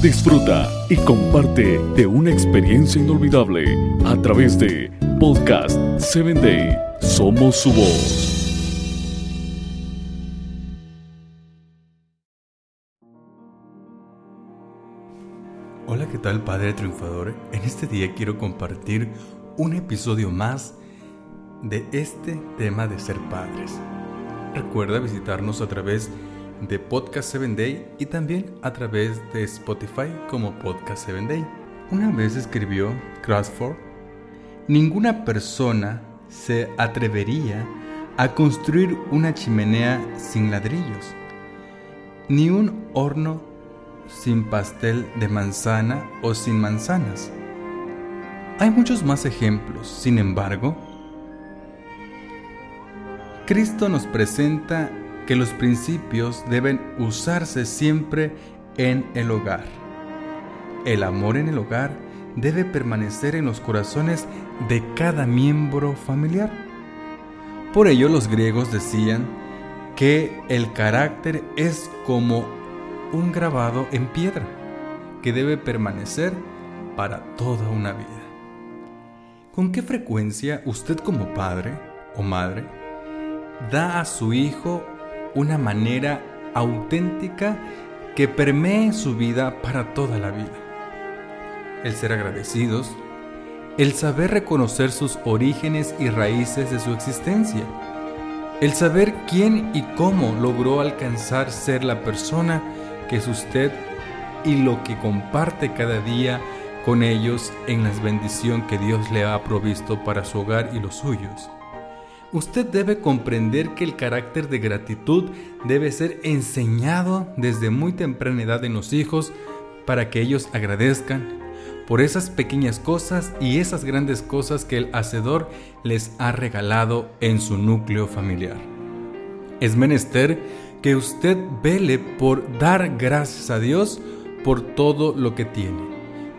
Disfruta y comparte de una experiencia inolvidable a través de Podcast 7 Day. Somos su voz. Hola, ¿qué tal Padre Triunfador? En este día quiero compartir un episodio más de este tema de ser padres. Recuerda visitarnos a través de Podcast 7 Day y también a través de Spotify como Podcast 7 Day. Una vez escribió Crawford, ninguna persona se atrevería a construir una chimenea sin ladrillos, ni un horno sin pastel de manzana o sin manzanas. Hay muchos más ejemplos, sin embargo, Cristo nos presenta que los principios deben usarse siempre en el hogar. El amor en el hogar debe permanecer en los corazones de cada miembro familiar. Por ello los griegos decían que el carácter es como un grabado en piedra que debe permanecer para toda una vida. ¿Con qué frecuencia usted como padre o madre da a su hijo una manera auténtica que permee su vida para toda la vida. El ser agradecidos, el saber reconocer sus orígenes y raíces de su existencia, el saber quién y cómo logró alcanzar ser la persona que es usted y lo que comparte cada día con ellos en la bendición que Dios le ha provisto para su hogar y los suyos. Usted debe comprender que el carácter de gratitud debe ser enseñado desde muy temprana edad en los hijos para que ellos agradezcan por esas pequeñas cosas y esas grandes cosas que el Hacedor les ha regalado en su núcleo familiar. Es menester que usted vele por dar gracias a Dios por todo lo que tiene,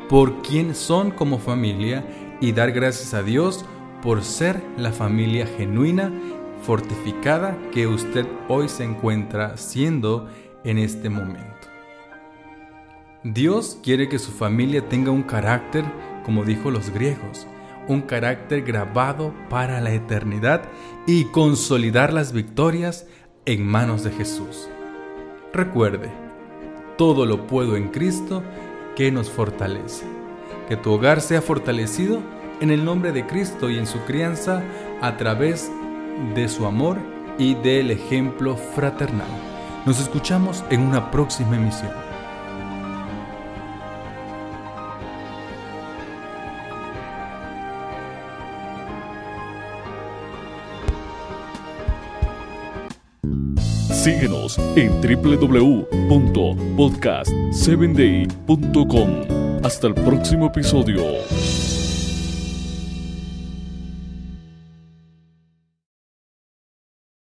por quien son como familia y dar gracias a Dios por ser la familia genuina, fortificada que usted hoy se encuentra siendo en este momento. Dios quiere que su familia tenga un carácter, como dijo los griegos, un carácter grabado para la eternidad y consolidar las victorias en manos de Jesús. Recuerde, todo lo puedo en Cristo que nos fortalece. Que tu hogar sea fortalecido en el nombre de Cristo y en su crianza a través de su amor y del ejemplo fraternal. Nos escuchamos en una próxima emisión. Síguenos en www.podcast7day.com. Hasta el próximo episodio.